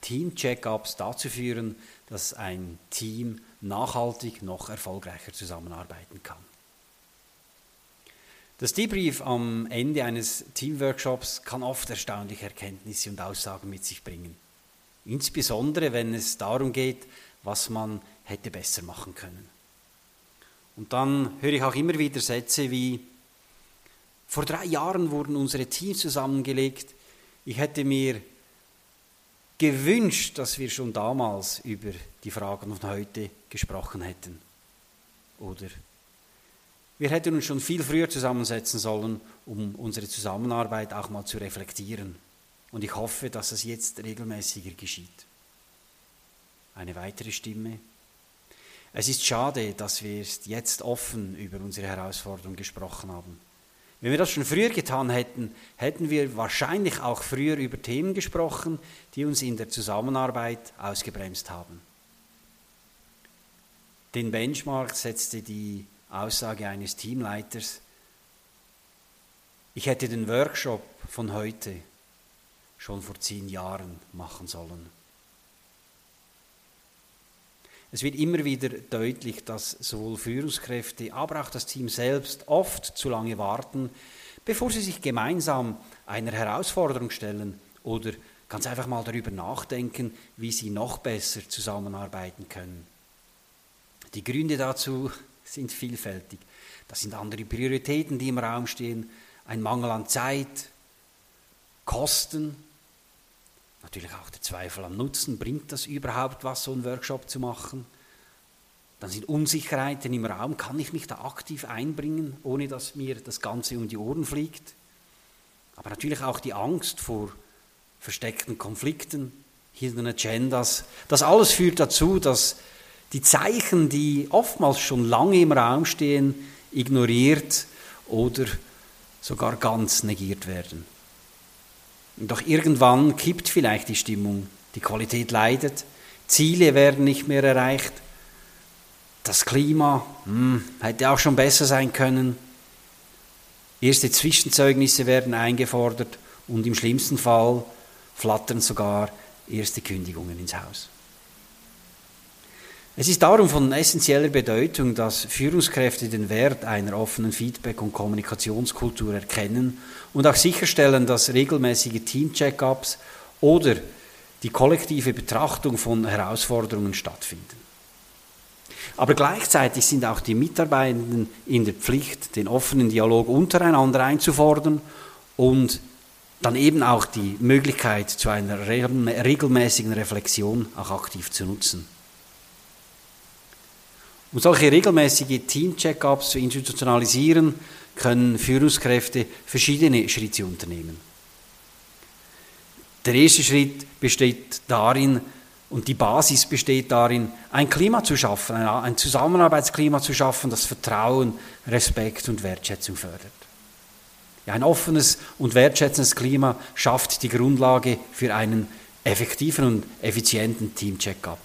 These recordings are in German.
Team-Check-ups dazu führen, dass ein Team nachhaltig noch erfolgreicher zusammenarbeiten kann. Das Debrief am Ende eines Teamworkshops kann oft erstaunliche Erkenntnisse und Aussagen mit sich bringen. Insbesondere wenn es darum geht, was man hätte besser machen können. Und dann höre ich auch immer wieder Sätze wie, vor drei Jahren wurden unsere Teams zusammengelegt, ich hätte mir gewünscht, dass wir schon damals über die Fragen von heute gesprochen hätten. Oder wir hätten uns schon viel früher zusammensetzen sollen, um unsere Zusammenarbeit auch mal zu reflektieren. Und ich hoffe, dass es jetzt regelmäßiger geschieht. Eine weitere Stimme. Es ist schade, dass wir jetzt offen über unsere Herausforderung gesprochen haben. Wenn wir das schon früher getan hätten, hätten wir wahrscheinlich auch früher über Themen gesprochen, die uns in der Zusammenarbeit ausgebremst haben. Den Benchmark setzte die Aussage eines Teamleiters, ich hätte den Workshop von heute schon vor zehn Jahren machen sollen. Es wird immer wieder deutlich, dass sowohl Führungskräfte, aber auch das Team selbst oft zu lange warten, bevor sie sich gemeinsam einer Herausforderung stellen oder ganz einfach mal darüber nachdenken, wie sie noch besser zusammenarbeiten können. Die Gründe dazu sind vielfältig. Das sind andere Prioritäten, die im Raum stehen, ein Mangel an Zeit, Kosten, Natürlich auch der Zweifel am Nutzen, bringt das überhaupt was, so einen Workshop zu machen? Dann sind Unsicherheiten im Raum, kann ich mich da aktiv einbringen, ohne dass mir das Ganze um die Ohren fliegt? Aber natürlich auch die Angst vor versteckten Konflikten, Hidden Agendas. Das alles führt dazu, dass die Zeichen, die oftmals schon lange im Raum stehen, ignoriert oder sogar ganz negiert werden. Doch irgendwann kippt vielleicht die Stimmung, die Qualität leidet, Ziele werden nicht mehr erreicht, das Klima hm, hätte auch schon besser sein können, erste Zwischenzeugnisse werden eingefordert und im schlimmsten Fall flattern sogar erste Kündigungen ins Haus. Es ist darum von essentieller Bedeutung, dass Führungskräfte den Wert einer offenen Feedback- und Kommunikationskultur erkennen und auch sicherstellen, dass regelmäßige Team-Check-ups oder die kollektive Betrachtung von Herausforderungen stattfinden. Aber gleichzeitig sind auch die Mitarbeitenden in der Pflicht, den offenen Dialog untereinander einzufordern und dann eben auch die Möglichkeit zu einer regelmäßigen Reflexion auch aktiv zu nutzen. Um solche regelmäßige Team-Check-ups zu institutionalisieren, können Führungskräfte verschiedene Schritte unternehmen. Der erste Schritt besteht darin, und die Basis besteht darin, ein Klima zu schaffen, ein Zusammenarbeitsklima zu schaffen, das Vertrauen, Respekt und Wertschätzung fördert. Ja, ein offenes und wertschätzendes Klima schafft die Grundlage für einen effektiven und effizienten Team-Check-up.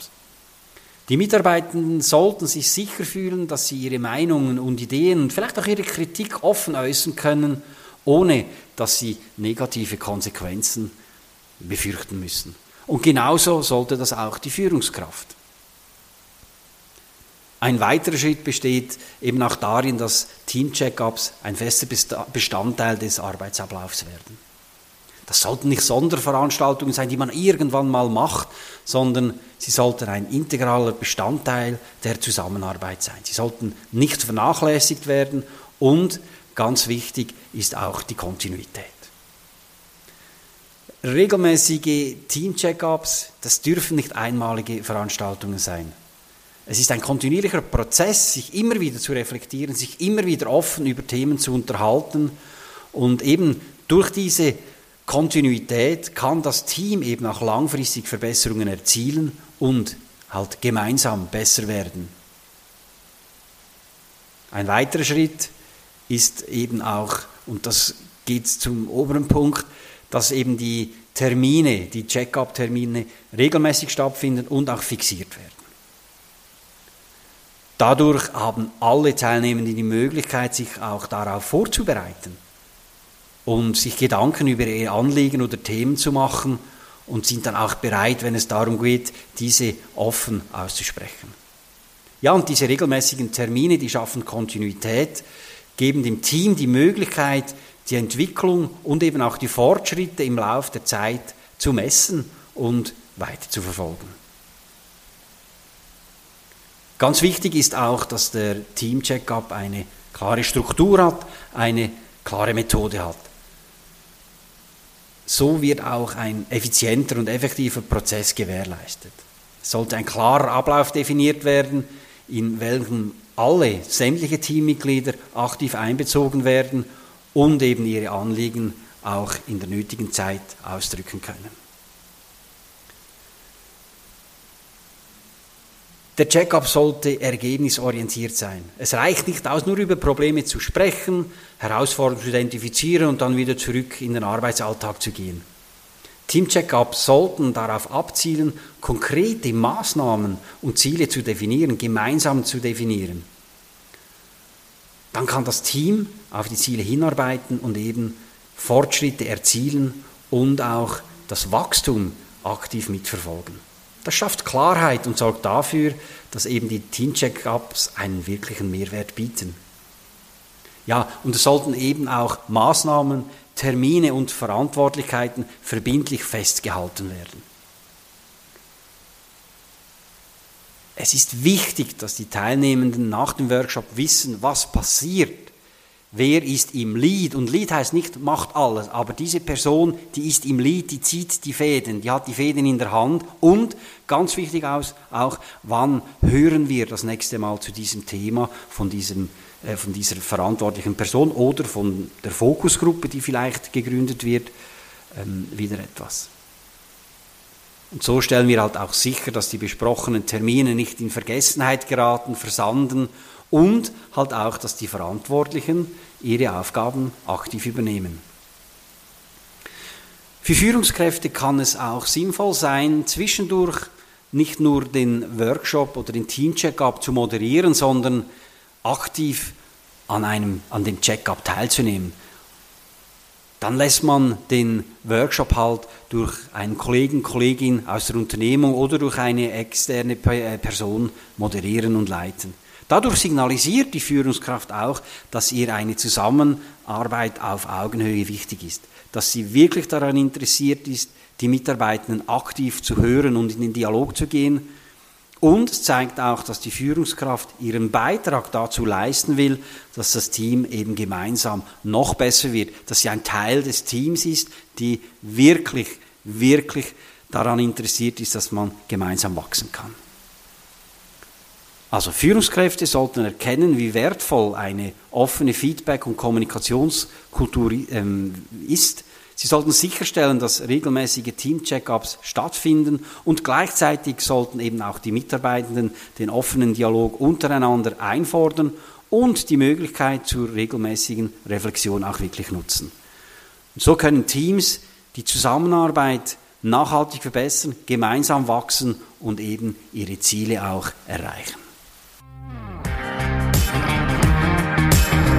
Die Mitarbeitenden sollten sich sicher fühlen, dass sie ihre Meinungen und Ideen und vielleicht auch ihre Kritik offen äußern können, ohne dass sie negative Konsequenzen befürchten müssen. Und genauso sollte das auch die Führungskraft. Ein weiterer Schritt besteht eben auch darin, dass Team-Check-ups ein fester Bestandteil des Arbeitsablaufs werden. Das sollten nicht Sonderveranstaltungen sein, die man irgendwann mal macht, sondern sie sollten ein integraler Bestandteil der Zusammenarbeit sein. Sie sollten nicht vernachlässigt werden und ganz wichtig ist auch die Kontinuität. Regelmäßige Team-Check-ups, das dürfen nicht einmalige Veranstaltungen sein. Es ist ein kontinuierlicher Prozess, sich immer wieder zu reflektieren, sich immer wieder offen über Themen zu unterhalten und eben durch diese Kontinuität kann das Team eben auch langfristig Verbesserungen erzielen und halt gemeinsam besser werden. Ein weiterer Schritt ist eben auch, und das geht zum oberen Punkt, dass eben die Termine, die Check-up-Termine regelmäßig stattfinden und auch fixiert werden. Dadurch haben alle Teilnehmenden die Möglichkeit, sich auch darauf vorzubereiten und sich Gedanken über ihre Anliegen oder Themen zu machen und sind dann auch bereit, wenn es darum geht, diese offen auszusprechen. Ja, und diese regelmäßigen Termine, die schaffen Kontinuität, geben dem Team die Möglichkeit, die Entwicklung und eben auch die Fortschritte im Laufe der Zeit zu messen und weiter zu verfolgen. Ganz wichtig ist auch, dass der Team-Checkup eine klare Struktur hat, eine klare Methode hat. So wird auch ein effizienter und effektiver Prozess gewährleistet. Es sollte ein klarer Ablauf definiert werden, in welchem alle sämtliche Teammitglieder aktiv einbezogen werden und eben ihre Anliegen auch in der nötigen Zeit ausdrücken können. Der Check-up sollte ergebnisorientiert sein. Es reicht nicht aus, nur über Probleme zu sprechen, Herausforderungen zu identifizieren und dann wieder zurück in den Arbeitsalltag zu gehen. Team-Check-ups sollten darauf abzielen, konkrete Maßnahmen und Ziele zu definieren, gemeinsam zu definieren. Dann kann das Team auf die Ziele hinarbeiten und eben Fortschritte erzielen und auch das Wachstum aktiv mitverfolgen. Das schafft Klarheit und sorgt dafür, dass eben die Team-Check-ups einen wirklichen Mehrwert bieten. Ja, und es sollten eben auch Maßnahmen Termine und Verantwortlichkeiten verbindlich festgehalten werden. Es ist wichtig, dass die Teilnehmenden nach dem Workshop wissen, was passiert. Wer ist im Lead? Und Lead heißt nicht, macht alles, aber diese Person, die ist im Lead, die zieht die Fäden, die hat die Fäden in der Hand. Und ganz wichtig auch, wann hören wir das nächste Mal zu diesem Thema von diesem äh, von dieser verantwortlichen Person oder von der Fokusgruppe, die vielleicht gegründet wird, ähm, wieder etwas. Und so stellen wir halt auch sicher, dass die besprochenen Termine nicht in Vergessenheit geraten, versanden und halt auch, dass die Verantwortlichen ihre Aufgaben aktiv übernehmen. Für Führungskräfte kann es auch sinnvoll sein, zwischendurch nicht nur den Workshop oder den Team-Check-up zu moderieren, sondern aktiv an, einem, an dem Check-up teilzunehmen. Dann lässt man den Workshop halt durch einen Kollegen, Kollegin aus der Unternehmung oder durch eine externe äh, Person moderieren und leiten. Dadurch signalisiert die Führungskraft auch, dass ihr eine Zusammenarbeit auf Augenhöhe wichtig ist, dass sie wirklich daran interessiert ist, die Mitarbeitenden aktiv zu hören und in den Dialog zu gehen und es zeigt auch, dass die Führungskraft ihren Beitrag dazu leisten will, dass das Team eben gemeinsam noch besser wird, dass sie ein Teil des Teams ist, die wirklich, wirklich daran interessiert ist, dass man gemeinsam wachsen kann. Also Führungskräfte sollten erkennen, wie wertvoll eine offene Feedback- und Kommunikationskultur ähm, ist Sie sollten sicherstellen, dass regelmäßige Team-Check-ups stattfinden und gleichzeitig sollten eben auch die Mitarbeitenden den offenen Dialog untereinander einfordern und die Möglichkeit zur regelmäßigen Reflexion auch wirklich nutzen. Und so können Teams die Zusammenarbeit nachhaltig verbessern, gemeinsam wachsen und eben ihre Ziele auch erreichen.